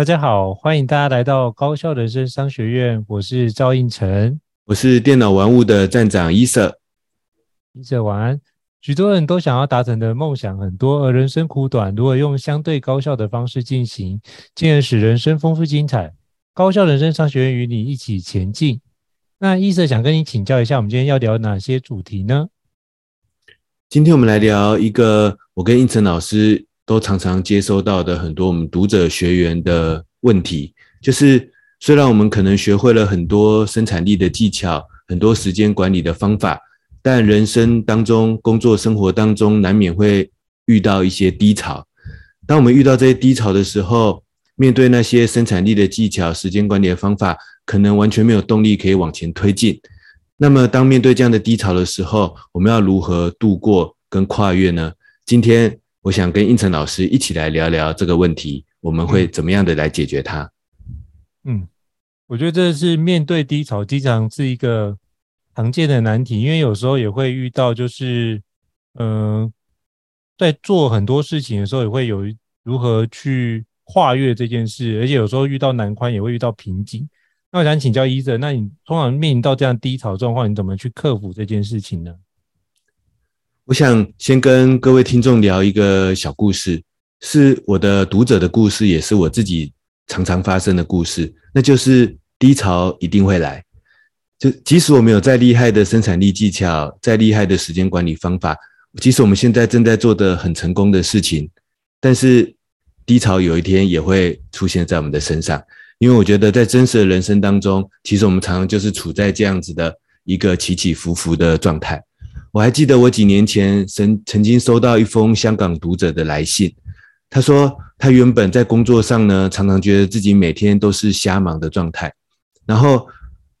大家好，欢迎大家来到高效人生商学院。我是赵应成，我是电脑玩物的站长伊瑟。伊瑟晚安。许多人都想要达成的梦想很多，而人生苦短，如何用相对高效的方式进行，进而使人生丰富精彩？高效人生商学院与你一起前进。那伊瑟想跟你请教一下，我们今天要聊哪些主题呢？今天我们来聊一个我跟应成老师都常常接收到的很多我们读者学员的问题，就是虽然我们可能学会了很多生产力的技巧，很多时间管理的方法。但人生当中、工作生活当中，难免会遇到一些低潮。当我们遇到这些低潮的时候，面对那些生产力的技巧、时间管理的方法，可能完全没有动力可以往前推进。那么，当面对这样的低潮的时候，我们要如何度过跟跨越呢？今天，我想跟应成老师一起来聊聊这个问题，我们会怎么样的来解决它？嗯，我觉得这是面对低潮，经常是一个。常见的难题，因为有时候也会遇到，就是，嗯、呃，在做很多事情的时候，也会有如何去跨越这件事，而且有时候遇到难关，也会遇到瓶颈。那我想请教伊瑟，那你通常面临到这样低潮状况，你怎么去克服这件事情呢？我想先跟各位听众聊一个小故事，是我的读者的故事，也是我自己常常发生的故事，那就是低潮一定会来。就即使我们有再厉害的生产力技巧，再厉害的时间管理方法，即使我们现在正在做的很成功的事情，但是低潮有一天也会出现在我们的身上。因为我觉得在真实的人生当中，其实我们常常就是处在这样子的一个起起伏伏的状态。我还记得我几年前曾曾经收到一封香港读者的来信，他说他原本在工作上呢，常常觉得自己每天都是瞎忙的状态，然后。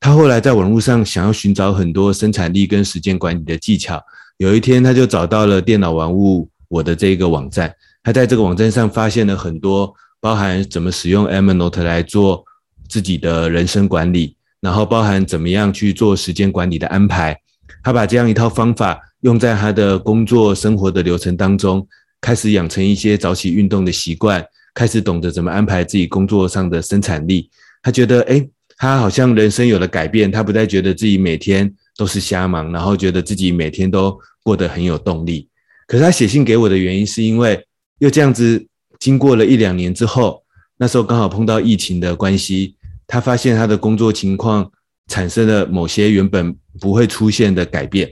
他后来在网络上想要寻找很多生产力跟时间管理的技巧。有一天，他就找到了电脑玩物我的这个网站。他在这个网站上发现了很多，包含怎么使用 Evernote 来做自己的人生管理，然后包含怎么样去做时间管理的安排。他把这样一套方法用在他的工作生活的流程当中，开始养成一些早起运动的习惯，开始懂得怎么安排自己工作上的生产力。他觉得，诶。他好像人生有了改变，他不再觉得自己每天都是瞎忙，然后觉得自己每天都过得很有动力。可是他写信给我的原因，是因为又这样子经过了一两年之后，那时候刚好碰到疫情的关系，他发现他的工作情况产生了某些原本不会出现的改变，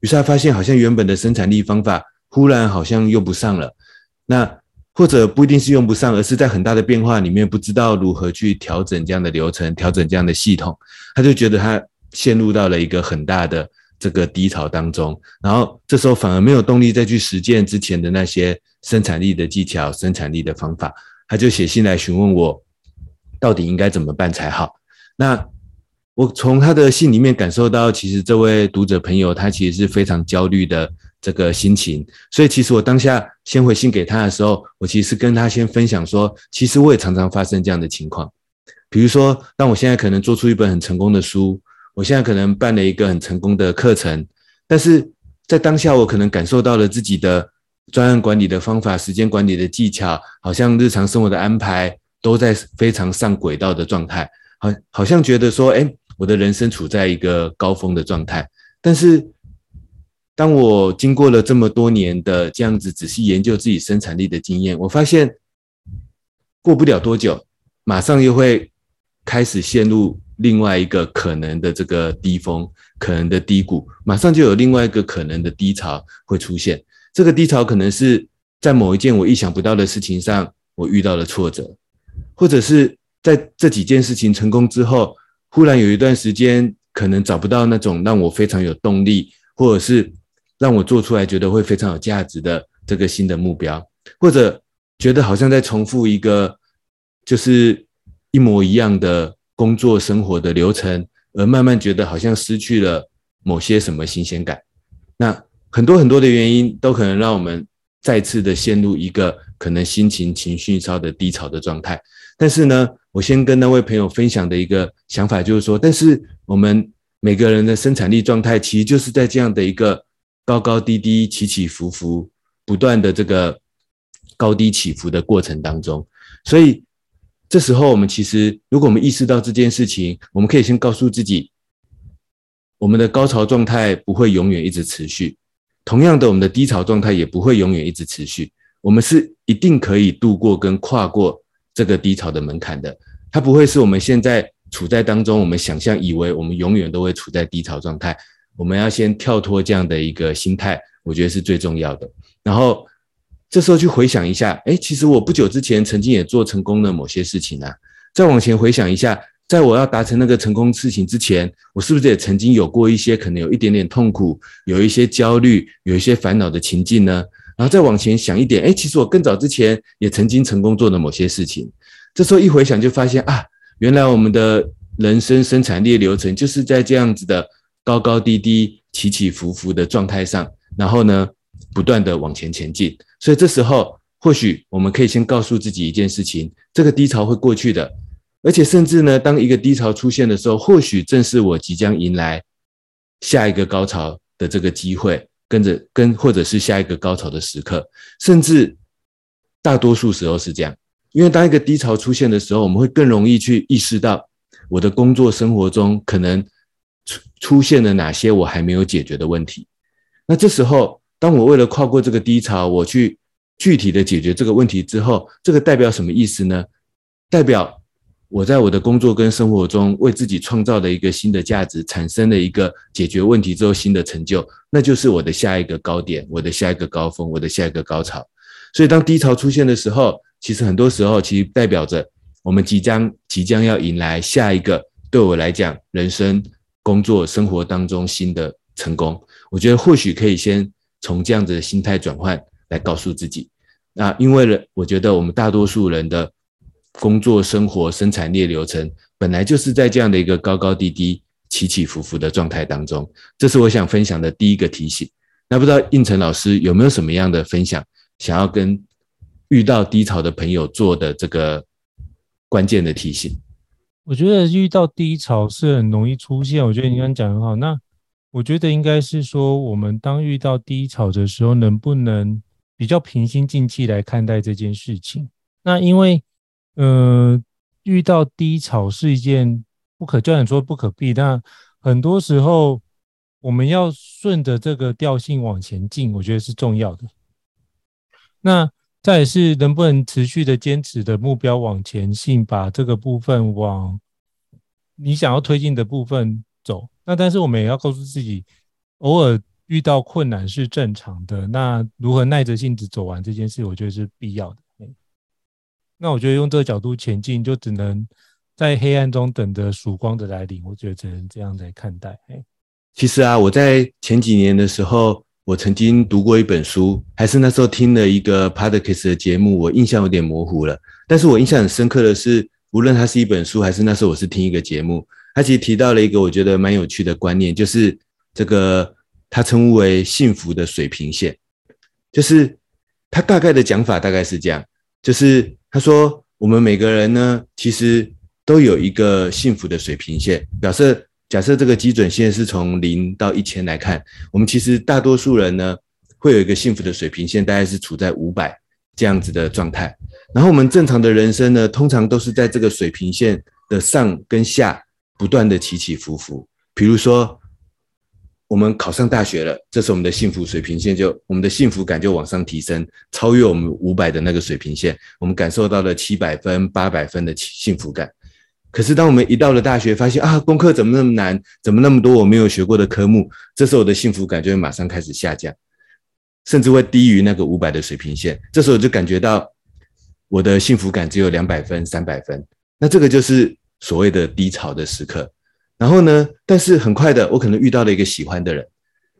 于是他发现好像原本的生产力方法忽然好像用不上了。那或者不一定是用不上，而是在很大的变化里面，不知道如何去调整这样的流程，调整这样的系统，他就觉得他陷入到了一个很大的这个低潮当中，然后这时候反而没有动力再去实践之前的那些生产力的技巧、生产力的方法，他就写信来询问我，到底应该怎么办才好。那我从他的信里面感受到，其实这位读者朋友他其实是非常焦虑的。这个心情，所以其实我当下先回信给他的时候，我其实跟他先分享说，其实我也常常发生这样的情况。比如说，当我现在可能做出一本很成功的书，我现在可能办了一个很成功的课程，但是在当下我可能感受到了自己的专案管理的方法、时间管理的技巧，好像日常生活的安排都在非常上轨道的状态，好，好像觉得说，哎，我的人生处在一个高峰的状态，但是。当我经过了这么多年的这样子仔细研究自己生产力的经验，我发现过不了多久，马上又会开始陷入另外一个可能的这个低峰，可能的低谷，马上就有另外一个可能的低潮会出现。这个低潮可能是在某一件我意想不到的事情上，我遇到了挫折，或者是在这几件事情成功之后，忽然有一段时间可能找不到那种让我非常有动力，或者是。让我做出来觉得会非常有价值的这个新的目标，或者觉得好像在重复一个就是一模一样的工作生活的流程，而慢慢觉得好像失去了某些什么新鲜感。那很多很多的原因都可能让我们再次的陷入一个可能心情情绪稍的低潮的状态。但是呢，我先跟那位朋友分享的一个想法就是说，但是我们每个人的生产力状态其实就是在这样的一个。高高低低、起起伏伏，不断的这个高低起伏的过程当中，所以这时候我们其实，如果我们意识到这件事情，我们可以先告诉自己，我们的高潮状态不会永远一直持续，同样的，我们的低潮状态也不会永远一直持续。我们是一定可以度过跟跨过这个低潮的门槛的，它不会是我们现在处在当中，我们想象以为我们永远都会处在低潮状态。我们要先跳脱这样的一个心态，我觉得是最重要的。然后这时候去回想一下，诶，其实我不久之前曾经也做成功了某些事情啊。再往前回想一下，在我要达成那个成功事情之前，我是不是也曾经有过一些可能有一点点痛苦，有一些焦虑，有一些烦恼的情境呢？然后再往前想一点，诶，其实我更早之前也曾经成功做了某些事情。这时候一回想，就发现啊，原来我们的人生生产力流程就是在这样子的高高低低、起起伏伏的状态上，然后呢，不断的往前前进。所以这时候，或许我们可以先告诉自己一件事情：这个低潮会过去的，而且甚至呢，当一个低潮出现的时候，或许正是我即将迎来下一个高潮的这个机会。跟着跟或者是下一个高潮的时刻，甚至大多数时候是这样，因为当一个低潮出现的时候，我们会更容易去意识到我的工作生活中可能出出现了哪些我还没有解决的问题。那这时候，当我为了跨过这个低潮，我去具体的解决这个问题之后，这个代表什么意思呢？代表。我在我的工作跟生活中为自己创造了一个新的价值，产生了一个解决问题之后新的成就，那就是我的下一个高点，我的下一个高峰，我的下一个高潮。所以当低潮出现的时候，其实很多时候其实代表着我们即将即将要迎来下一个对我来讲人生、工作、生活当中新的成功。我觉得或许可以先从这样子的心态转换来告诉自己。那因为呢，我觉得我们大多数人的。工作、生活、生产力流程本来就是在这样的一个高高低低、起起伏伏的状态当中，这是我想分享的第一个提醒。那不知道应成老师有没有什么样的分享，想要跟遇到低潮的朋友做的这个关键的提醒？我觉得遇到低潮是很容易出现。我觉得你刚刚讲很好。那我觉得应该是说，我们当遇到低潮的时候，能不能比较平心静气来看待这件事情？那因为。呃，遇到低潮是一件不可叫你说不可避，但很多时候我们要顺着这个调性往前进，我觉得是重要的。那再是能不能持续的坚持的目标往前进，把这个部分往你想要推进的部分走。那但是我们也要告诉自己，偶尔遇到困难是正常的。那如何耐着性子走完这件事，我觉得是必要的。那我觉得用这个角度前进，就只能在黑暗中等着曙光的来临。我觉得只能这样来看待。其实啊，我在前几年的时候，我曾经读过一本书，还是那时候听了一个 Podcast 的节目，我印象有点模糊了。但是我印象很深刻的是，无论它是一本书，还是那时候我是听一个节目，它其实提到了一个我觉得蛮有趣的观念，就是这个它称为幸福的水平线，就是它大概的讲法大概是这样，就是。他说：“我们每个人呢，其实都有一个幸福的水平线。假设假设这个基准线是从零到一千来看，我们其实大多数人呢，会有一个幸福的水平线，大概是处在五百这样子的状态。然后我们正常的人生呢，通常都是在这个水平线的上跟下不断的起起伏伏。比如说。”我们考上大学了，这时候我们的幸福水平线就，我们的幸福感就往上提升，超越我们五百的那个水平线，我们感受到了七百分、八百分的幸福感。可是当我们一到了大学，发现啊，功课怎么那么难，怎么那么多我没有学过的科目，这时候我的幸福感就会马上开始下降，甚至会低于那个五百的水平线。这时候就感觉到我的幸福感只有两百分、三百分，那这个就是所谓的低潮的时刻。然后呢，但是很快的，我可能遇到了一个喜欢的人，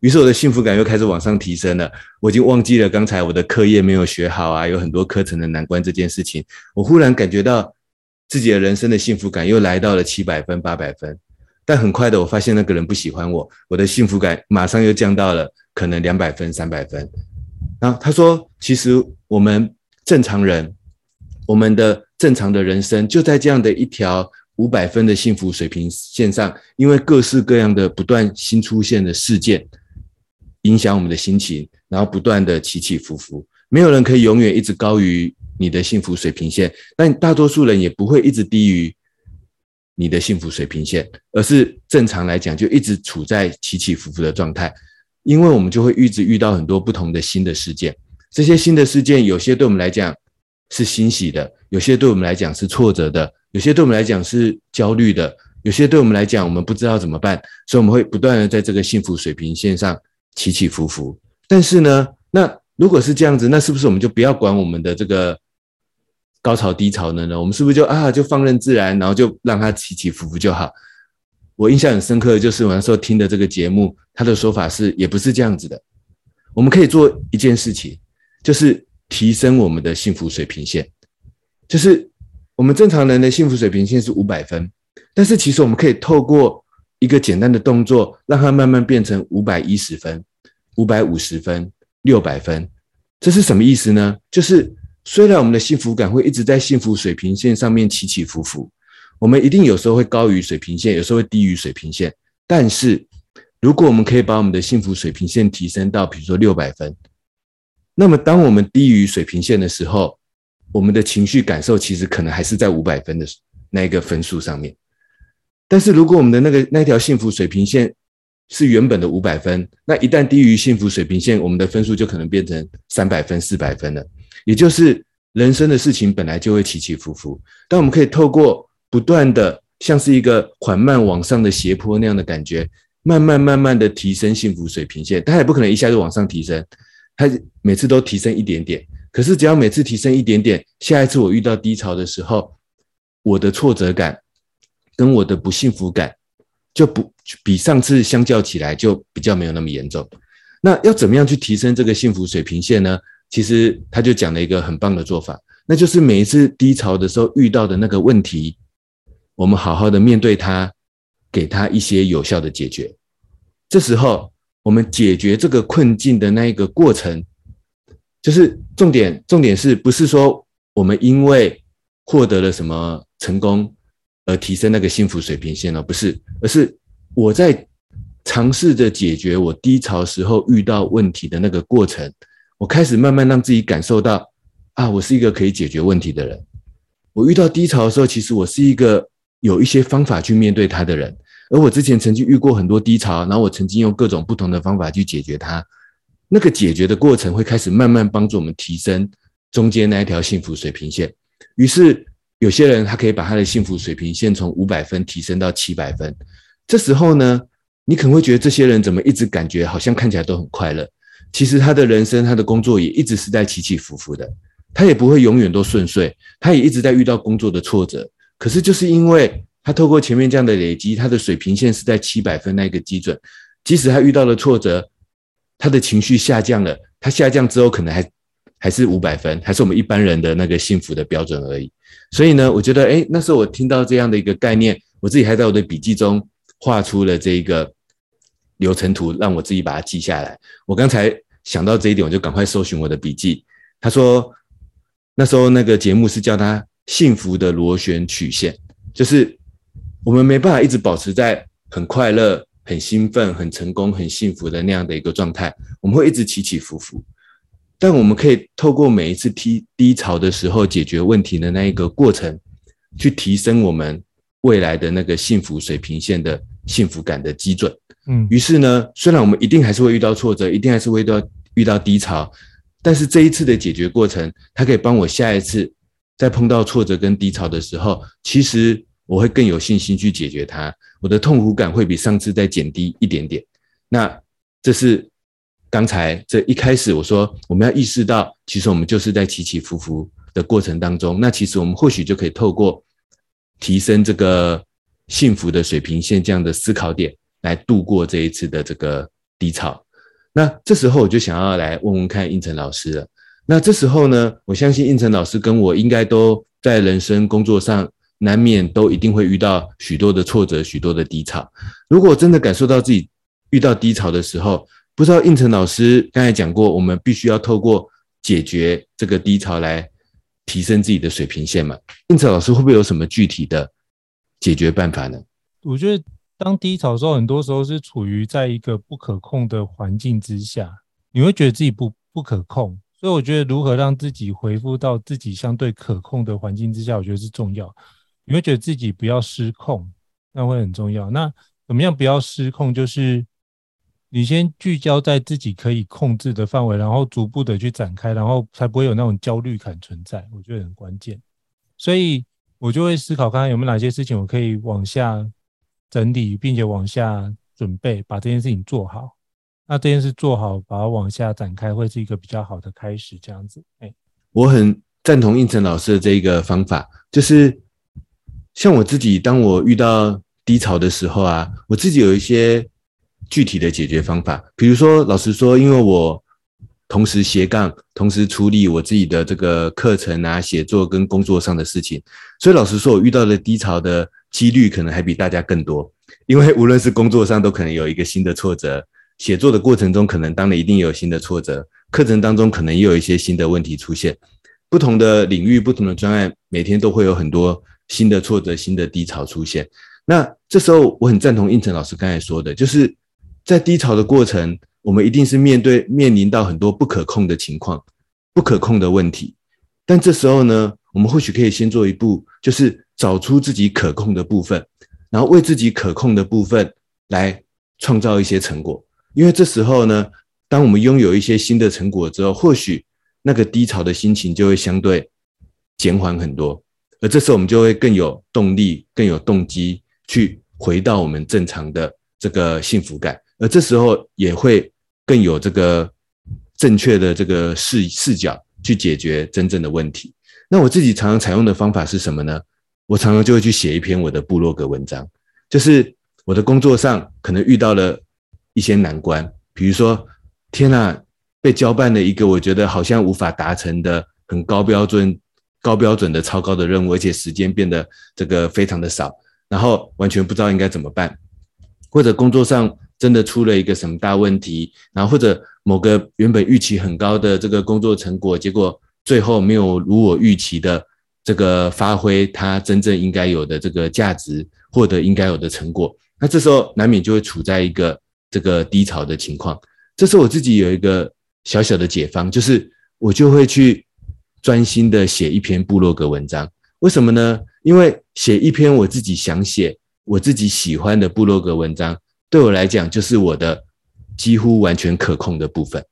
于是我的幸福感又开始往上提升了。我已经忘记了刚才我的课业没有学好啊，有很多课程的难关这件事情。我忽然感觉到自己的人生的幸福感又来到了七百分、八百分。但很快的，我发现那个人不喜欢我，我的幸福感马上又降到了可能两百分、三百分。然后他说：“其实我们正常人，我们的正常的人生就在这样的一条。”五百分的幸福水平线上，因为各式各样的不断新出现的事件影响我们的心情，然后不断的起起伏伏。没有人可以永远一直高于你的幸福水平线，但大多数人也不会一直低于你的幸福水平线，而是正常来讲就一直处在起起伏伏的状态，因为我们就会一直遇到很多不同的新的事件，这些新的事件有些对我们来讲是欣喜的，有些对我们来讲是挫折的，有些对我们来讲是焦虑的，有些对我们来讲我们不知道怎么办，所以我们会不断的在这个幸福水平线上起起伏伏。但是呢，那如果是这样子，那是不是我们就不要管我们的这个高潮低潮了呢？我们是不是就啊就放任自然，然后就让它起起伏伏就好？我印象很深刻的就是我那时候听的这个节目，他的说法是也不是这样子的。我们可以做一件事情，就是提升我们的幸福水平线。就是我们正常人的幸福水平线是五百分，但是其实我们可以透过一个简单的动作，让它慢慢变成五百一十分。五百五十分、六百分，这是什么意思呢？就是虽然我们的幸福感会一直在幸福水平线上面起起伏伏，我们一定有时候会高于水平线，有时候会低于水平线。但是，如果我们可以把我们的幸福水平线提升到，比如说六百分，那么当我们低于水平线的时候，我们的情绪感受其实可能还是在五百分的那一个分数上面。但是如果我们的那个那条幸福水平线，是原本的五百分，那一旦低于幸福水平线，我们的分数就可能变成三百分、四百分了。也就是人生的事情本来就会起起伏伏，但我们可以透过不断的，像是一个缓慢往上的斜坡那样的感觉，慢慢慢慢的提升幸福水平线。它也不可能一下就往上提升，它每次都提升一点点。可是只要每次提升一点点，下一次我遇到低潮的时候，我的挫折感跟我的不幸福感。就不比上次相较起来就比较没有那么严重。那要怎么样去提升这个幸福水平线呢？其实他就讲了一个很棒的做法，那就是每一次低潮的时候遇到的那个问题，我们好好的面对它，给他一些有效的解决。这时候我们解决这个困境的那一个过程，就是重点。重点是不是说我们因为获得了什么成功？而提升那个幸福水平线呢？不是，而是我在尝试着解决我低潮时候遇到问题的那个过程，我开始慢慢让自己感受到啊，我是一个可以解决问题的人。我遇到低潮的时候，其实我是一个有一些方法去面对它的人。而我之前曾经遇过很多低潮，然后我曾经用各种不同的方法去解决它。那个解决的过程会开始慢慢帮助我们提升中间那一条幸福水平线。于是。有些人他可以把他的幸福水平线从五百分提升到七百分，这时候呢，你可能会觉得这些人怎么一直感觉好像看起来都很快乐，其实他的人生、他的工作也一直是在起起伏伏的，他也不会永远都顺遂，他也一直在遇到工作的挫折。可是就是因为他透过前面这样的累积，他的水平线是在七百分那个基准，即使他遇到了挫折，他的情绪下降了，他下降之后可能还还是五百分，还是我们一般人的那个幸福的标准而已。所以呢，我觉得，哎，那时候我听到这样的一个概念，我自己还在我的笔记中画出了这一个流程图，让我自己把它记下来。我刚才想到这一点，我就赶快搜寻我的笔记。他说，那时候那个节目是叫他幸福的螺旋曲线，就是我们没办法一直保持在很快乐、很兴奋、很成功、很幸福的那样的一个状态，我们会一直起起伏伏。但我们可以透过每一次低低潮的时候解决问题的那一个过程，去提升我们未来的那个幸福水平线的幸福感的基准。嗯，于是呢，虽然我们一定还是会遇到挫折，一定还是会遇到遇到低潮，但是这一次的解决过程，它可以帮我下一次在碰到挫折跟低潮的时候，其实我会更有信心去解决它，我的痛苦感会比上次再减低一点点。那这是。刚才这一开始我说，我们要意识到，其实我们就是在起起伏伏的过程当中。那其实我们或许就可以透过提升这个幸福的水平线这样的思考点，来度过这一次的这个低潮。那这时候我就想要来问问看胤丞老师了。那这时候呢，我相信胤丞老师跟我应该都在人生工作上难免都一定会遇到许多的挫折、许多的低潮。如果真的感受到自己遇到低潮的时候，不知道应成老师刚才讲过，我们必须要透过解决这个低潮来提升自己的水平线嘛？应成老师会不会有什么具体的解决办法呢？我觉得当低潮的时候，很多时候是处于在一个不可控的环境之下，你会觉得自己不不可控，所以我觉得如何让自己回复到自己相对可控的环境之下，我觉得是重要。你会觉得自己不要失控，那会很重要。那怎么样不要失控？就是你先聚焦在自己可以控制的范围，然后逐步的去展开，然后才不会有那种焦虑感存在。我觉得很关键。所以我就会思考，看看有没有哪些事情我可以往下整理，并且往下准备，把这件事情做好。那这件事做好，把它往下展开，会是一个比较好的开始。这样子，哎，我很赞同应成老师的这一个方法，就是像我自己，当我遇到低潮的时候啊，我自己有一些具体的解决方法。比如说，老实说，因为我同时斜杠，同时处理我自己的这个课程啊、写作跟工作上的事情，所以老实说，我遇到的低潮的几率可能还比大家更多。因为无论是工作上，都可能有一个新的挫折。写作的过程中，可能当然一定有新的挫折；课程当中，可能也有一些新的问题出现。不同的领域、不同的专案，每天都会有很多新的挫折、新的低潮出现。那这时候，我很赞同应成老师刚才说的，就是在低潮的过程，我们一定是面对面临到很多不可控的情况、不可控的问题。但这时候呢，我们或许可以先做一步，就是找出自己可控的部分，然后为自己可控的部分来创造一些成果。因为这时候呢，当我们拥有一些新的成果之后，或许那个低潮的心情就会相对减缓很多，而这时候我们就会更有动力、更有动机去回到我们正常的这个幸福感，而这时候也会更有这个正确的这个视视角去解决真正的问题。那我自己常常采用的方法是什么呢？我常常就会去写一篇我的部落格文章，就是我的工作上可能遇到了。一些难关，比如说，天呐，被交办了一个我觉得好像无法达成的很高标准、高标准的超高的任务，而且时间变得这个非常的少，然后完全不知道应该怎么办，或者工作上真的出了一个什么大问题，然后或者某个原本预期很高的这个工作成果，结果最后没有如我预期的这个发挥它真正应该有的这个价值，获得应该有的成果，那这时候难免就会处在一个。这个低潮的情况，这是我自己有一个小小的解方，就是我就会去专心的写一篇部落格文章。为什么呢？因为写一篇我自己想写、我自己喜欢的部落格文章，对我来讲就是我的几乎完全可控的部分。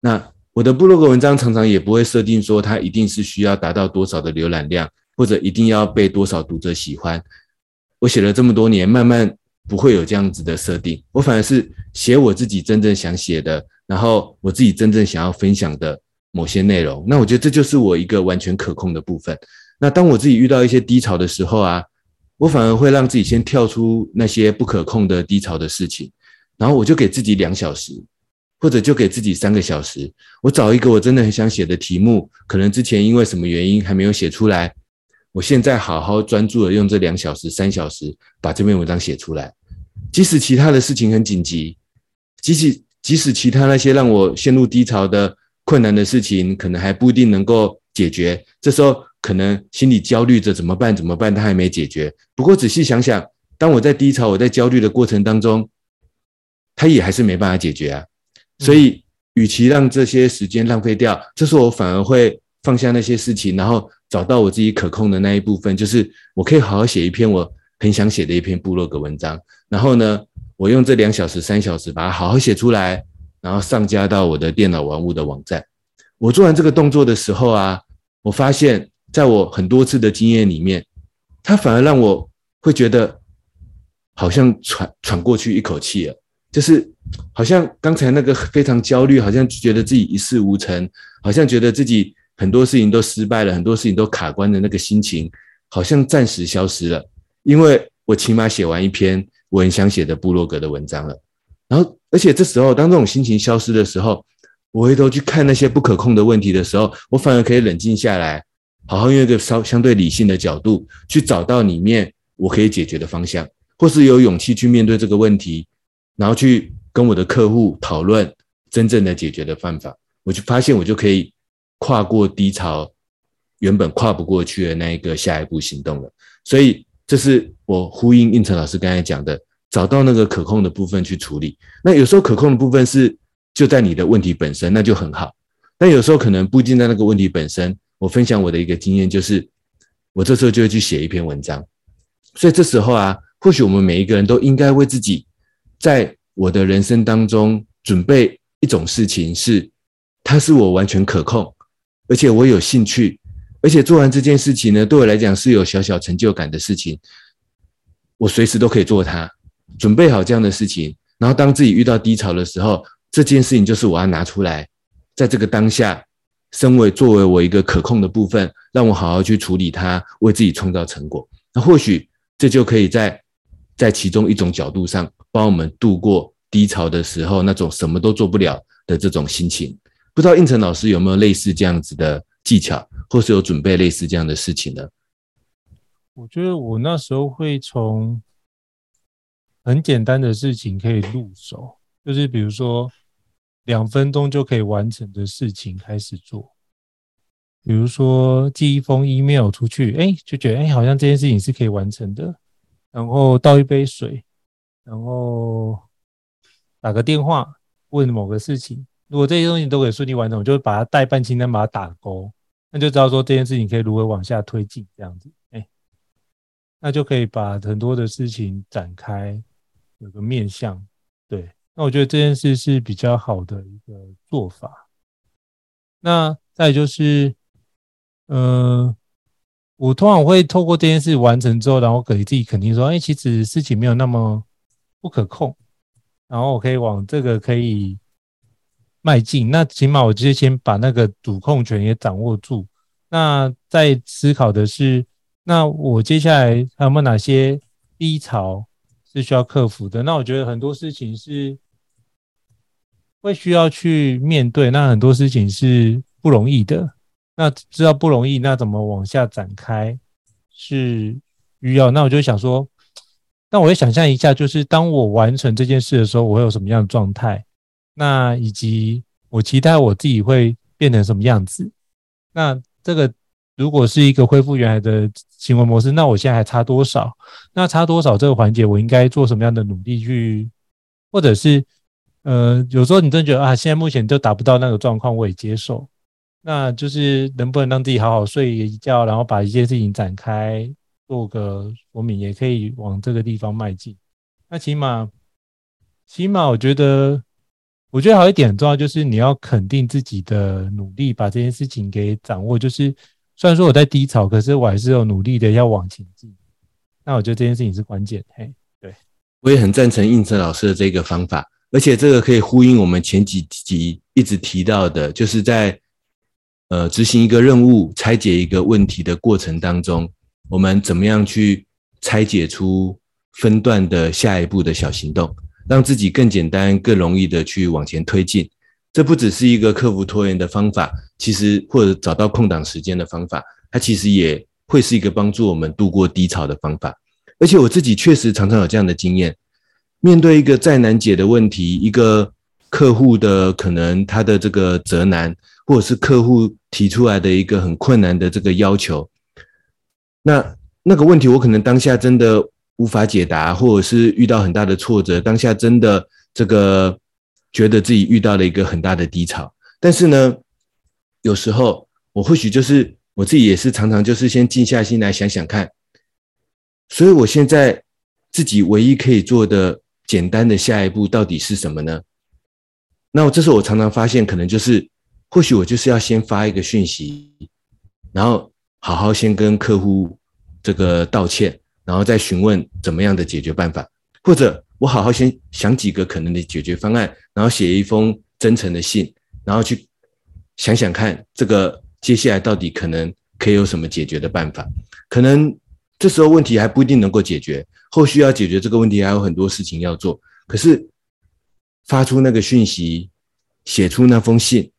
那我的部落格文章常常也不会设定说它一定是需要达到多少的浏览量，或者一定要被多少读者喜欢。我写了这么多年，慢慢。不会有这样子的设定，我反而是写我自己真正想写的，然后我自己真正想要分享的某些内容。那我觉得这就是我一个完全可控的部分。那当我自己遇到一些低潮的时候啊，我反而会让自己先跳出那些不可控的低潮的事情，然后我就给自己两小时，或者就给自己三个小时，我找一个我真的很想写的题目，可能之前因为什么原因还没有写出来。我现在好好专注的用这两小时、三小时把这篇文章写出来，即使其他的事情很紧急，即使即使其他那些让我陷入低潮的困难的事情，可能还不一定能够解决。这时候可能心里焦虑着怎么办？怎么办？他还没解决。不过仔细想想，当我在低潮、我在焦虑的过程当中，他也还是没办法解决啊。所以，与其让这些时间浪费掉，这时候我反而会放下那些事情，然后。找到我自己可控的那一部分，就是我可以好好写一篇我很想写的一篇部落格文章。然后呢，我用这两小时、三小时把它好好写出来，然后上架到我的电脑玩物的网站。我做完这个动作的时候啊，我发现在我很多次的经验里面，它反而让我会觉得好像喘喘过去一口气了，就是好像刚才那个非常焦虑，好像觉得自己一事无成，好像觉得自己。很多事情都失败了，很多事情都卡关的那个心情，好像暂时消失了。因为我起码写完一篇我很想写的部落格的文章了。然后，而且这时候，当这种心情消失的时候，我回头去看那些不可控的问题的时候，我反而可以冷静下来，好好用一个稍相对理性的角度去找到里面我可以解决的方向，或是有勇气去面对这个问题，然后去跟我的客户讨论真正的解决的办法。我就发现，我就可以。跨过低潮，原本跨不过去的那一个下一步行动了，所以这是我呼应应成老师刚才讲的，找到那个可控的部分去处理。那有时候可控的部分是就在你的问题本身，那就很好。但有时候可能不一定在那个问题本身。我分享我的一个经验，就是我这时候就会去写一篇文章。所以这时候啊，或许我们每一个人都应该为自己，在我的人生当中准备一种事情，是它是我完全可控，而且我有兴趣，而且做完这件事情呢，对我来讲是有小小成就感的事情。我随时都可以做它，准备好这样的事情，然后当自己遇到低潮的时候，这件事情就是我要拿出来，在这个当下。身为作为我一个可控的部分，让我好好去处理它，为自己创造成果。那或许这就可以在在其中一种角度上，帮我们度过低潮的时候那种什么都做不了的这种心情。不知道胤丞老师有没有类似这样子的技巧，或是有准备类似这样的事情呢？我觉得我那时候会从很简单的事情可以入手，就是比如说。两分钟就可以完成的事情开始做，比如说寄一封 email 出去，哎，就觉得哎，好像这件事情是可以完成的。然后倒一杯水，然后打个电话问某个事情，如果这些东西都可以顺利完成，我就把它代办清单，把它打勾，那就知道说这件事情可以如何往下推进，这样子，哎，那就可以把很多的事情展开，有个面向，对。那我觉得这件事是比较好的一个做法。那再就是，呃，我通常会透过这件事完成之后，然后给自己肯定说，哎，其实事情没有那么不可控，然后我可以往这个可以迈进。那起码我直接先把那个主控权也掌握住。那在思考的是，那我接下来还有没有哪些低潮是需要克服的？那我觉得很多事情是。会需要去面对，那很多事情是不容易的。那知道不容易，那怎么往下展开是需要。那我就想说，那我也想象一下，就是当我完成这件事的时候，我会有什么样的状态？那以及我期待我自己会变成什么样子？那这个如果是一个恢复原来的行为模式，那我现在还差多少？那差多少这个环节，我应该做什么样的努力去，或者是？呃，有时候你真的觉得啊，现在目前就达不到那个状况，我也接受。那就是能不能让自己好好睡一觉，然后把一件事情展开，做个说明，也可以往这个地方迈进。那起码，起码我觉得，我觉得好一点很重要，就是你要肯定自己的努力，把这件事情给掌握。就是虽然说我在低潮，可是我还是有努力的要往前进。那我觉得这件事情是关键。嘿，对，我也很赞成胤丞老师的这个方法。而且这个可以呼应我们前几集一直提到的，就是在呃执行一个任务、拆解一个问题的过程当中，我们怎么样去拆解出分段的下一步的小行动，让自己更简单、更容易的去往前推进。这不只是一个克服拖延的方法，其实或者找到空档时间的方法，它其实也会是一个帮助我们度过低潮的方法。而且我自己确实常常有这样的经验。面对一个再难解的问题，一个客户的可能他的这个责难，或者是客户提出来的一个很困难的这个要求，那那个问题我可能当下真的无法解答，或者是遇到很大的挫折，当下真的这个觉得自己遇到了一个很大的低潮。但是呢，有时候我或许就是我自己也是常常就是先静下心来想想看，所以我现在自己唯一可以做的。简单的下一步到底是什么呢？那我这时候我常常发现，可能就是，或许我就是要先发一个讯息，然后好好先跟客户这个道歉，然后再询问怎么样的解决办法，或者我好好先想几个可能的解决方案，然后写一封真诚的信，然后去想想看这个接下来到底可能可以有什么解决的办法，可能。这时候问题还不一定能够解决，后续要解决这个问题还有很多事情要做。可是发出那个讯息，写出那封信，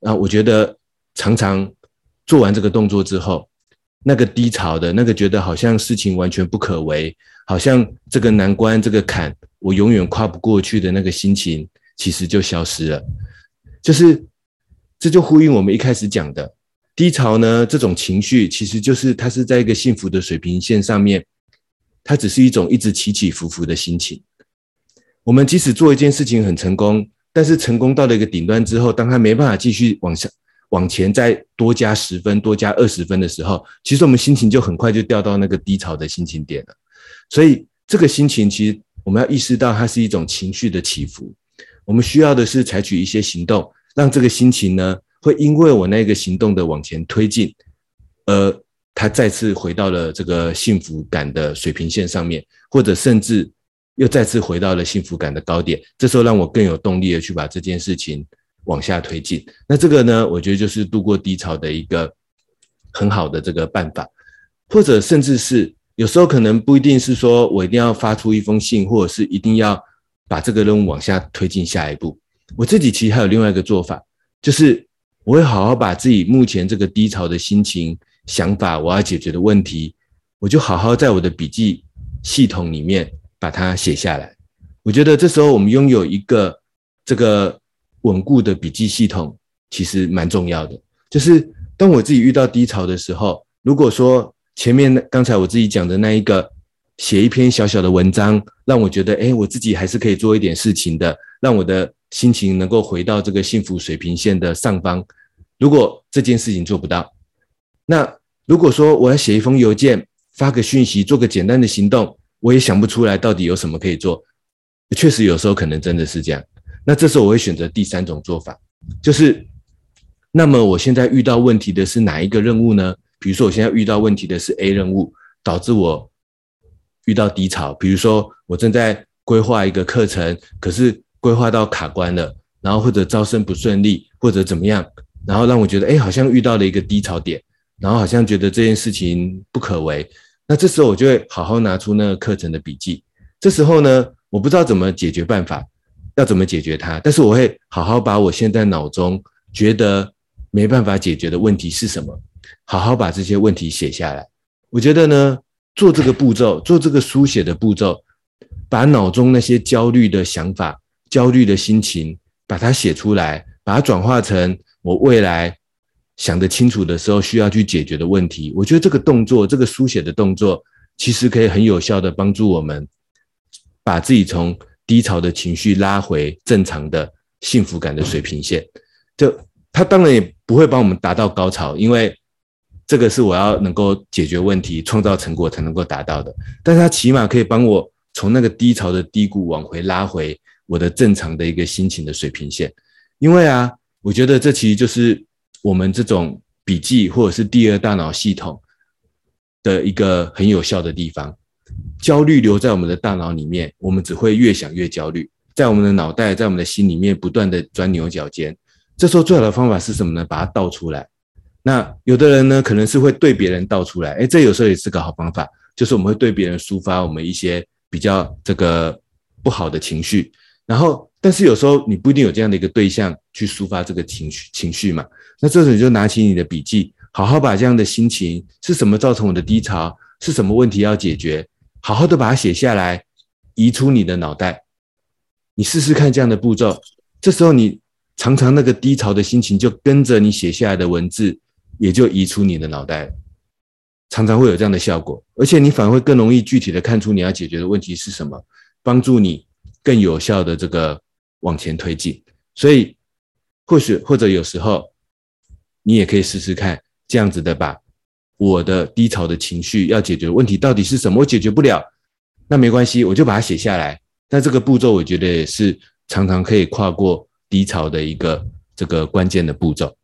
啊，我觉得常常做完这个动作之后，那个低潮的那个觉得好像事情完全不可为，好像这个难关这个坎我永远跨不过去的那个心情，其实就消失了。就是这就呼应我们一开始讲的。低潮呢，这种情绪其实就是它是在一个幸福的水平线上面，它只是一种一直起起伏伏的心情。我们即使做一件事情很成功，但是成功到了一个顶端之后，当它没办法继续往下往前再多加十分、多加二十分的时候，其实我们心情就很快就掉到那个低潮的心情点了。所以这个心情其实我们要意识到，它是一种情绪的起伏。我们需要的是采取一些行动，让这个心情呢，会因为我那个行动的往前推进，而它再次回到了这个幸福感的水平线上面，或者甚至。又再次回到了幸福感的高点，这时候让我更有动力的去把这件事情往下推进。那这个呢，我觉得就是度过低潮的一个很好的这个办法，或者甚至是有时候可能不一定是说我一定要发出一封信，或者是一定要把这个任务往下推进下一步。我自己其实还有另外一个做法，就是我会好好把自己目前这个低潮的心情、想法，我要解决的问题，我就好好在我的笔记系统里面。把它写下来，我觉得这时候我们拥有一个这个稳固的笔记系统，其实蛮重要的。就是当我自己遇到低潮的时候，如果说前面刚才我自己讲的那一个写一篇小小的文章，让我觉得诶，我自己还是可以做一点事情的，让我的心情能够回到这个幸福水平线的上方。如果这件事情做不到，那如果说我要写一封邮件，发个讯息，做个简单的行动。我也想不出来到底有什么可以做，确实有时候可能真的是这样。那这时候我会选择第三种做法，就是，那么我现在遇到问题的是哪一个任务呢？比如说我现在遇到问题的是 A 任务，导致我遇到低潮。比如说我正在规划一个课程，可是规划到卡关了，然后或者招生不顺利，或者怎么样，然后让我觉得，哎，好像遇到了一个低潮点，然后好像觉得这件事情不可为。那这时候我就会好好拿出那个课程的笔记。这时候呢，我不知道怎么解决办法，要怎么解决它，但是我会好好把我现在脑中觉得没办法解决的问题是什么，好好把这些问题写下来。我觉得呢，做这个步骤，做这个书写的步骤，把脑中那些焦虑的想法、焦虑的心情，把它写出来，把它转化成我未来。想得清楚的时候，需要去解决的问题，我觉得这个动作，这个书写的动作，其实可以很有效的帮助我们，把自己从低潮的情绪拉回正常的幸福感的水平线。就他当然也不会帮我们达到高潮，因为这个是我要能够解决问题、创造成果才能够达到的。但是它起码可以帮我从那个低潮的低谷往回拉回我的正常的一个心情的水平线。因为啊，我觉得这其实就是。我们这种笔记或者是第二大脑系统的一个很有效的地方，焦虑留在我们的大脑里面，我们只会越想越焦虑，在我们的脑袋，在我们的心里面不断的钻牛角尖。这时候最好的方法是什么呢？把它倒出来。那有的人呢，可能是会对别人倒出来，诶，这有时候也是个好方法，就是我们会对别人抒发我们一些比较这个不好的情绪，然后。但是有时候你不一定有这样的一个对象去抒发这个情绪情绪嘛，那这时候你就拿起你的笔记，好好把这样的心情是什么造成我的低潮，是什么问题要解决，好好的把它写下来，移出你的脑袋。你试试看这样的步骤，这时候你常常那个低潮的心情就跟着你写下来的文字，也就移出你的脑袋，常常会有这样的效果，而且你反而会更容易具体的看出你要解决的问题是什么，帮助你更有效的这个。往前推进，所以或许或者有时候，你也可以试试看这样子的，把我的低潮的情绪要解决的问题到底是什么？我解决不了，那没关系，我就把它写下来。那这个步骤，我觉得也是常常可以跨过低潮的一个这个关键的步骤。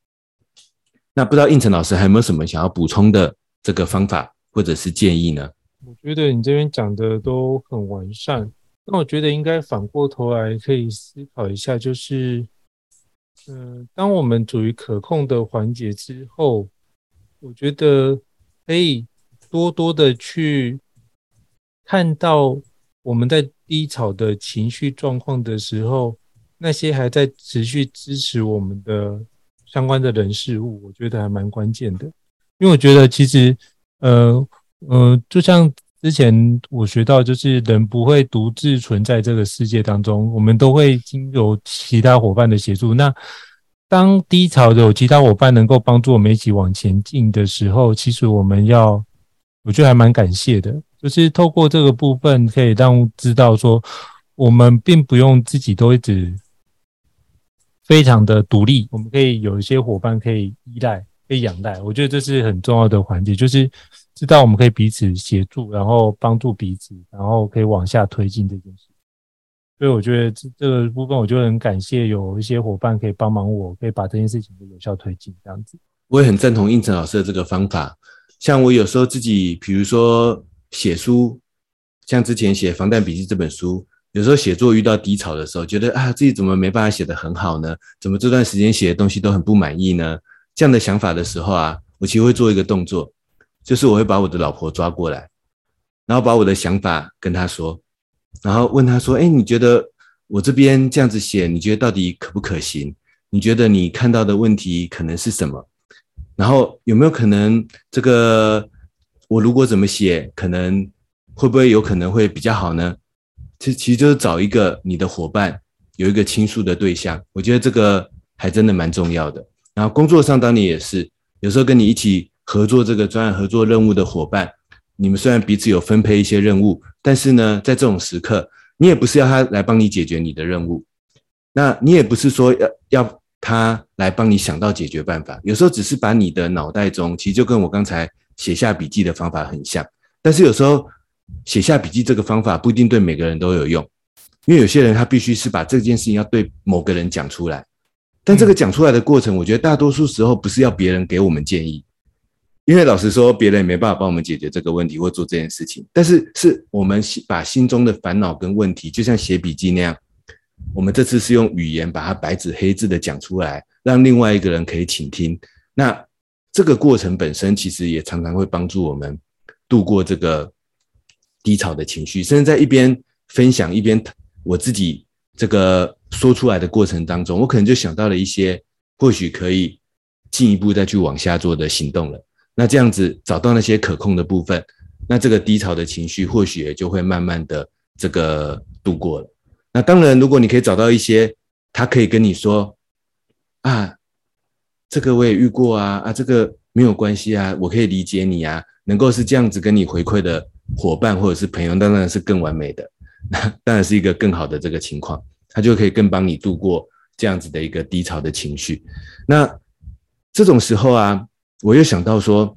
那不知道应成老师还有没有什么想要补充的这个方法或者是建议呢？我觉得你这边讲的都很完善。那我觉得应该反过头来可以思考一下，就是，嗯、当我们处于可控的环节之后，我觉得可以多多的去看到我们在低潮的情绪状况的时候，那些还在持续支持我们的相关的人事物，我觉得还蛮关键的，因为我觉得其实，呃，呃，就像。之前我学到，就是人不会独自存在这个世界当中，我们都会经由其他伙伴的协助。那当低潮有其他伙伴能够帮助我们一起往前进的时候，其实我们要，我觉得还蛮感谢的。就是透过这个部分，可以让知道说，我们并不用自己都一直非常的独立，我们可以有一些伙伴可以依赖、可以仰赖。我觉得这是很重要的环节，就是知道我们可以彼此协助，然后帮助彼此，然后可以往下推进这件事。所以我觉得这这个部分，我就很感谢有一些伙伴可以帮忙我，可以把这件事情有效推进。这样子，我也很赞同应成老师的这个方法。像我有时候自己，比如说写书，像之前写《防弹笔记》这本书。有时候写作遇到低潮的时候，觉得啊自己怎么没办法写得很好呢？怎么这段时间写的东西都很不满意呢？这样的想法的时候啊，我其实会做一个动作，就是我会把我的老婆抓过来，然后把我的想法跟她说，然后问她说：“哎，你觉得我这边这样子写，你觉得到底可不可行？你觉得你看到的问题可能是什么？然后有没有可能这个我如果怎么写，可能会不会有可能会比较好呢？”其其实就是找一个你的伙伴，有一个倾诉的对象，我觉得这个还真的蛮重要的。然后工作上当你也是，有时候跟你一起合作这个专案合作任务的伙伴，你们虽然彼此有分配一些任务，但是呢，在这种时刻，你也不是要他来帮你解决你的任务，那你也不是说要要他来帮你想到解决办法，有时候只是把你的脑袋中，其实就跟我刚才写下笔记的方法很像，但是有时候。写下笔记这个方法不一定对每个人都有用，因为有些人他必须是把这件事情要对某个人讲出来，但这个讲出来的过程，我觉得大多数时候不是要别人给我们建议，因为老实说，别人也没办法帮我们解决这个问题或做这件事情，但是是我们把心中的烦恼跟问题，就像写笔记那样，我们这次是用语言把它白纸黑字的讲出来，让另外一个人可以倾听。那这个过程本身其实也常常会帮助我们度过这个。低潮的情绪，甚至在一边分享一边我自己这个说出来的过程当中，我可能就想到了一些或许可以进一步再去往下做的行动了。那这样子找到那些可控的部分，那这个低潮的情绪或许也就会慢慢的这个度过了。那当然，如果你可以找到一些他可以跟你说啊，这个我也遇过啊，啊，这个没有关系啊，我可以理解你啊，能够是这样子跟你回馈的。伙伴或者是朋友，当然是更完美的，那当然是一个更好的这个情况，他就可以更帮你度过这样子的一个低潮的情绪。那这种时候啊，我又想到说，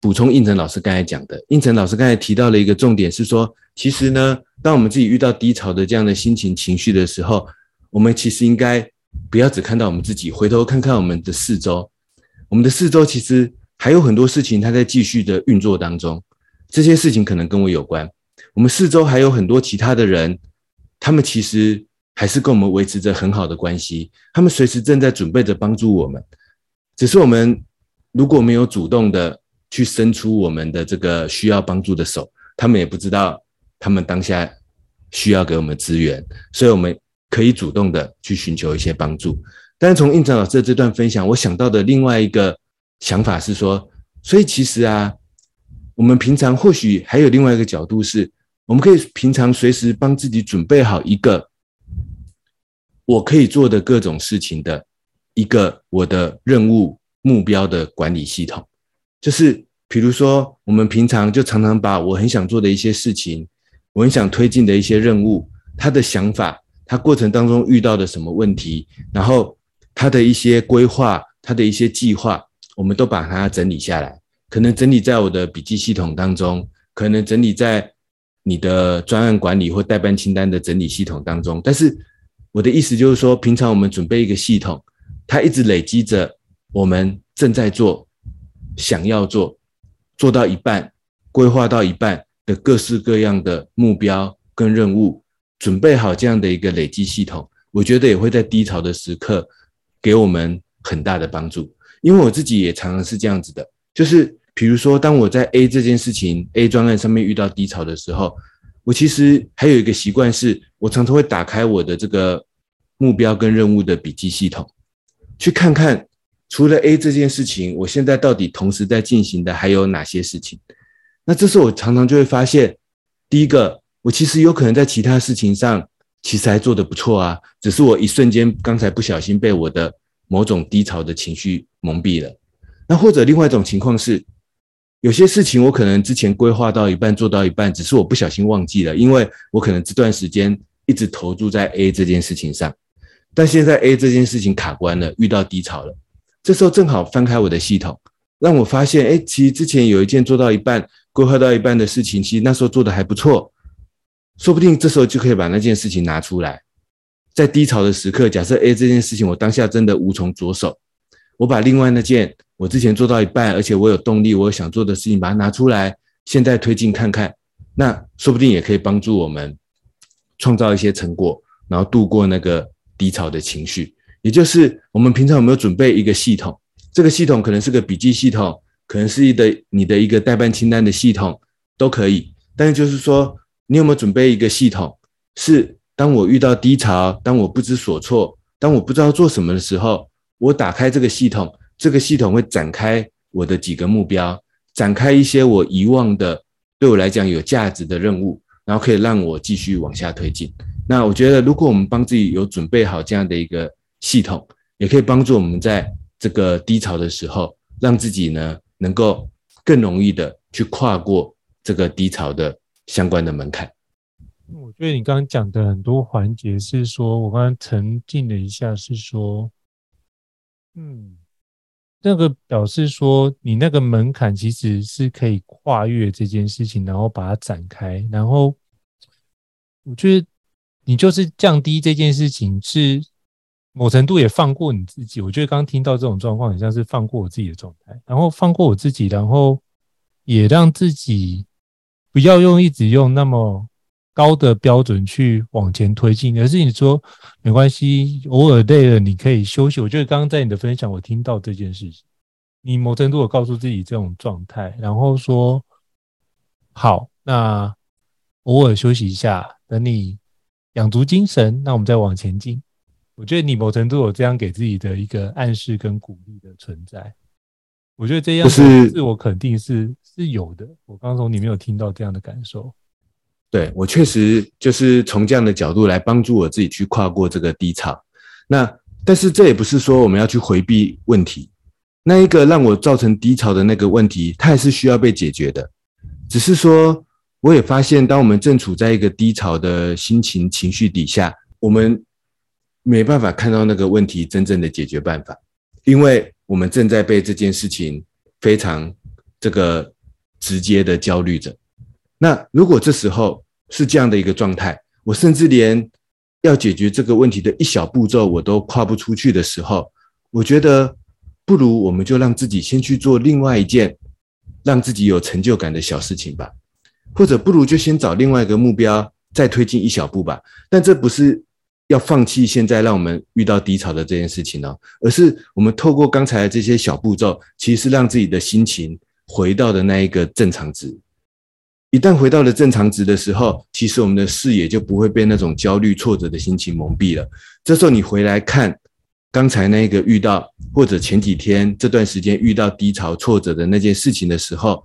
补充胤丞老师刚才讲的，胤丞老师刚才提到了一个重点是说，其实呢，当我们自己遇到低潮的这样的心情情绪的时候，我们其实应该不要只看到我们自己，回头看看我们的四周，我们的四周其实还有很多事情它在继续的运作当中。这些事情可能跟我有关，我们四周还有很多其他的人，他们其实还是跟我们维持着很好的关系，他们随时正在准备着帮助我们，只是我们如果没有主动的去伸出我们的这个需要帮助的手，他们也不知道他们当下需要给我们资源，所以我们可以主动的去寻求一些帮助。但是从胤丞老师的这段分享，我想到的另外一个想法是说，所以其实啊。我们平常或许还有另外一个角度是，我们可以平常随时帮自己准备好一个我可以做的各种事情的一个我的任务目标的管理系统。就是比如说，我们平常就常常把我很想做的一些事情，我很想推进的一些任务，他的想法，他过程当中遇到的什么问题，然后他的一些规划，他的一些计划，我们都把它整理下来。可能整理在我的笔记系统当中，可能整理在你的专案管理或代办清单的整理系统当中。但是我的意思就是说，平常我们准备一个系统，它一直累积着我们正在做、想要做、做到一半、规划到一半的各式各样的目标跟任务，准备好这样的一个累积系统，我觉得也会在低潮的时刻给我们很大的帮助。因为我自己也常常是这样子的，就是。比如说，当我在 A 这件事情 A 专案上面遇到低潮的时候，我其实还有一个习惯是，我常常会打开我的这个目标跟任务的笔记系统，去看看除了 A 这件事情，我现在到底同时在进行的还有哪些事情。那这时候我常常就会发现，第一个，我其实有可能在其他事情上其实还做得不错啊，只是我一瞬间刚才不小心被我的某种低潮的情绪蒙蔽了。那或者另外一种情况是，有些事情我可能之前规划到一半，做到一半，只是我不小心忘记了，因为我可能这段时间一直投注在 A 这件事情上。但现在 A 这件事情卡关了，遇到低潮了。这时候正好翻开我的系统，让我发现，哎，其实之前有一件做到一半、规划到一半的事情，其实那时候做的还不错，说不定这时候就可以把那件事情拿出来。在低潮的时刻，假设 A 这件事情我当下真的无从着手，我把另外那件我之前做到一半，而且我有动力，我想做的事情，把它拿出来，现在推进看看，那说不定也可以帮助我们创造一些成果，然后度过那个低潮的情绪。也就是我们平常有没有准备一个系统？这个系统可能是个笔记系统，可能是一个你的一个待办清单的系统，都可以。但是就是说，你有没有准备一个系统？是当我遇到低潮，当我不知所措，当我不知道做什么的时候，我打开这个系统，这个系统会展开我的几个目标，展开一些我遗忘的，对我来讲有价值的任务，然后可以让我继续往下推进。那我觉得，如果我们帮自己有准备好这样的一个系统，也可以帮助我们在这个低潮的时候，让自己呢能够更容易的去跨过这个低潮的相关的门槛。我觉得你刚刚讲的很多环节是说，我刚刚沉浸了一下，是说，嗯，那个表示说你那个门槛其实是可以跨越这件事情，然后把它展开，然后我觉得你就是降低这件事情是。某程度也放过你自己，我觉得刚刚听到这种状况，很像是放过我自己的状态，然后放过我自己，然后也让自己不要用一直用那么高的标准去往前推进，而是你说没关系，偶尔累了你可以休息。我觉得刚刚在你的分享，我听到这件事情，你某程度有告诉自己这种状态，然后说好，那偶尔休息一下，等你养足精神，那我们再往前进。我觉得你某程度有这样给自己的一个暗示跟鼓励的存在，我觉得这样是自我肯定是是有的。我刚刚从你没有听到这样的感受，对，我确实就是从这样的角度来帮助我自己去跨过这个低潮。那但是这也不是说我们要去回避问题，那一个让我造成低潮的那个问题，它也是需要被解决的。只是说，我也发现，当我们正处在一个低潮的心情情绪底下，我们。没办法看到那个问题真正的解决办法，因为我们正在被这件事情非常这个直接的焦虑着。那如果这时候是这样的一个状态，我甚至连要解决这个问题的一小步骤我都跨不出去的时候，我觉得不如我们就让自己先去做另外一件让自己有成就感的小事情吧，或者不如就先找另外一个目标再推进一小步吧。但这不是。要放弃现在让我们遇到低潮的这件事情哦，而是我们透过刚才的这些小步骤，其实是让自己的心情回到的那一个正常值。一旦回到了正常值的时候，其实我们的视野就不会被那种焦虑、挫折的心情蒙蔽了。这时候你回来看刚才那个遇到或者前几天这段时间遇到低潮、挫折的那件事情的时候，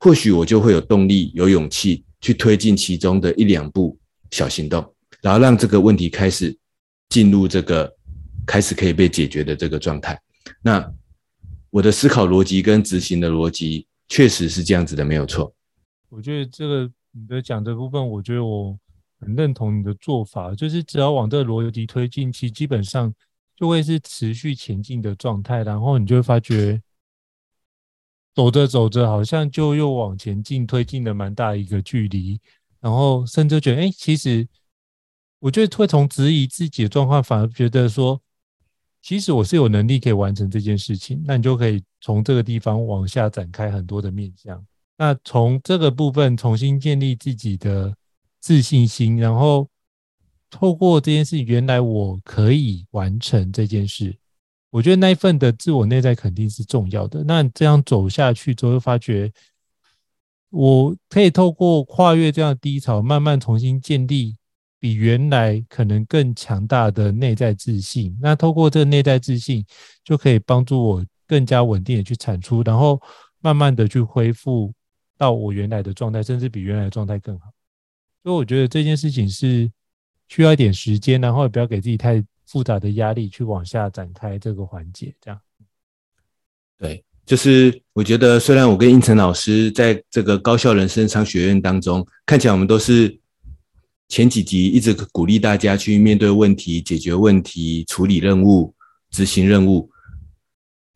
或许我就会有动力、有勇气去推进其中的一两步小行动。然后让这个问题开始进入这个开始可以被解决的这个状态。那我的思考逻辑跟执行的逻辑确实是这样子的，没有错。我觉得这个你的讲这部分，我觉得我很认同你的做法，就是只要往这个逻辑推进，其实基本上就会是持续前进的状态。然后你就会发觉，走着走着，好像就又往前进，推进了蛮大一个距离。然后甚至觉得，哎，其实。我觉得会从质疑自己的状况，反而觉得说，其实我是有能力可以完成这件事情。那你就可以从这个地方往下展开很多的面向。那从这个部分重新建立自己的自信心，然后透过这件事，原来我可以完成这件事。我觉得那一份的自我内在肯定是重要的。那这样走下去之后，发觉我可以透过跨越这样的低潮，慢慢重新建立。比原来可能更强大的内在自信，那透过这个内在自信，就可以帮助我更加稳定的去产出，然后慢慢的去恢复到我原来的状态，甚至比原来的状态更好。所以我觉得这件事情是需要一点时间，然后也不要给自己太复杂的压力去往下展开这个环节。这样，对，就是我觉得虽然我跟胤丞老师在这个高效人生商学院当中，看起来我们都是。前几集一直鼓励大家去面对问题、解决问题、处理任务、执行任务，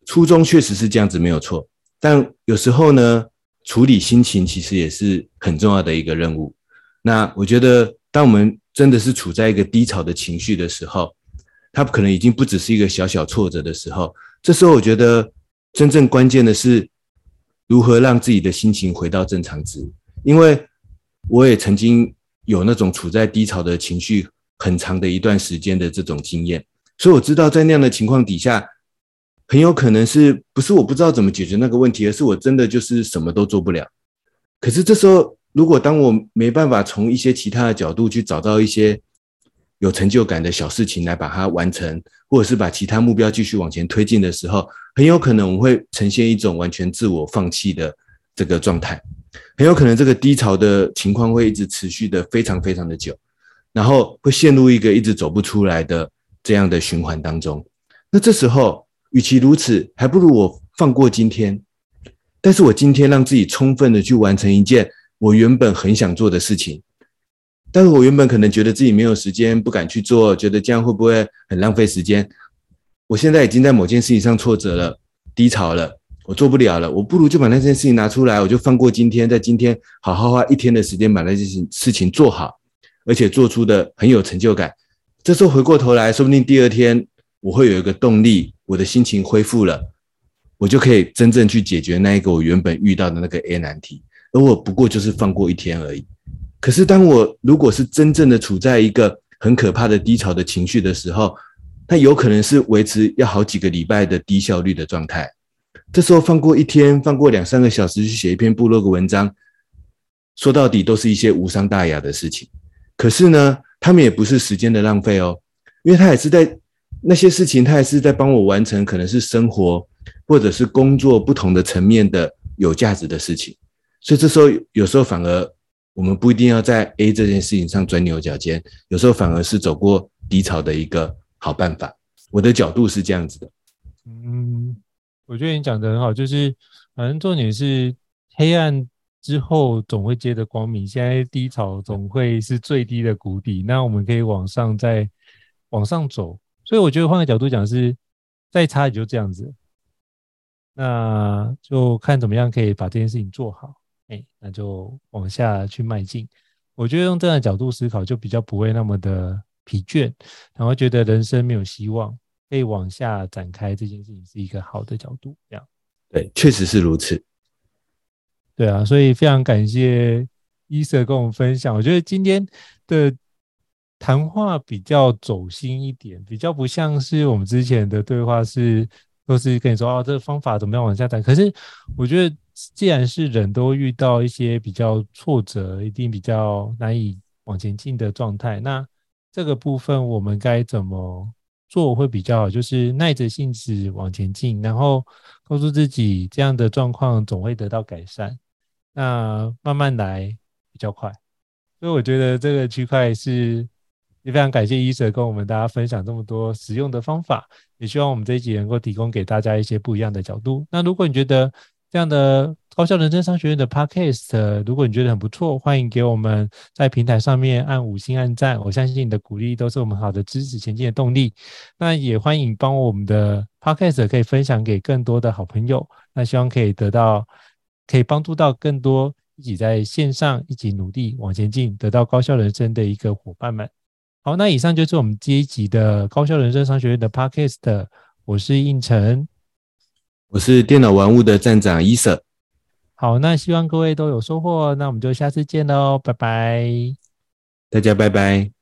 初衷确实是这样子，没有错。但有时候呢，处理心情其实也是很重要的一个任务。那我觉得，当我们真的是处在一个低潮的情绪的时候，它可能已经不只是一个小小挫折的时候。这时候，我觉得真正关键的是如何让自己的心情回到正常值。因为我也曾经有那种处在低潮的情绪很长的一段时间的这种经验，所以我知道在那样的情况底下，很有可能是不是我不知道怎么解决那个问题，而是我真的就是什么都做不了。可是这时候，如果当我没办法从一些其他的角度去找到一些有成就感的小事情来把它完成，或者是把其他目标继续往前推进的时候，很有可能我会呈现一种完全自我放弃的这个状态，很有可能这个低潮的情况会一直持续的非常非常的久，然后会陷入一个一直走不出来的这样的循环当中。那这时候，与其如此，还不如我放过今天。但是我今天让自己充分的去完成一件我原本很想做的事情，但是我原本可能觉得自己没有时间，不敢去做，觉得这样会不会很浪费时间？我现在已经在某件事情上挫折了，低潮了，我做不了了，我不如就把那件事情拿出来，我就放过今天，在今天好好花一天的时间把那件事情做好，而且做出的很有成就感。这时候回过头来说不定第二天我会有一个动力。我的心情恢复了，我就可以真正去解决那一个我原本遇到的那个 A 难题，而我不过就是放过一天而已。可是当我如果是真正的处在一个很可怕的低潮的情绪的时候，那有可能是维持要好几个礼拜的低效率的状态。这时候放过一天，放过两三个小时去写一篇部落格文章，说到底都是一些无伤大雅的事情。可是呢，他们也不是时间的浪费哦，因为他也是在。那些事情，他还是在帮我完成，可能是生活或者是工作不同的层面的有价值的事情。所以这时候，有时候反而我们不一定要在 A 这件事情上钻牛角尖，有时候反而是走过低潮的一个好办法。我的角度是这样子的。嗯，我觉得你讲的很好，就是反正重点是黑暗之后总会接着光明，现在低潮总会是最低的谷底，那我们可以往上再往上走。所以我觉得换个角度讲是，再差也就这样子，那就看怎么样可以把这件事情做好，哎，那就往下去迈进。我觉得用这样的角度思考，就比较不会那么的疲倦，然后觉得人生没有希望，可以往下展开这件事情是一个好的角度。这样，对，确实是如此。对啊，所以非常感谢伊瑟跟我们分享。我觉得今天的。谈话比较走心一点，比较不像是我们之前的对话是都是跟你说哦，这个方法怎么样往下谈。可是我觉得，既然是人都遇到一些比较挫折，一定比较难以往前进的状态，那这个部分我们该怎么做会比较好？就是耐着性子往前进，然后告诉自己这样的状况总会得到改善，那慢慢来比较快。所以我觉得这个区块是。也非常感谢伊瑟跟我们大家分享这么多实用的方法，也希望我们这一集能够提供给大家一些不一样的角度。那如果你觉得这样的高效人生商学院的 Podcast，如果你觉得很不错，欢迎给我们在平台上面按五星按赞。我相信你的鼓励都是我们好的支持前进的动力。那也欢迎帮我们的 Podcast 可以分享给更多的好朋友。那希望可以得到，可以帮助到更多一起在线上一起努力往前进，得到高效人生的一个伙伴们。好，那以上就是我们这一集的高校人生商学院的 Podcast。我是应成，我是电脑玩物的站长伊瑟。好，那希望各位都有收获，那我们就下次见喽，拜拜，大家拜拜。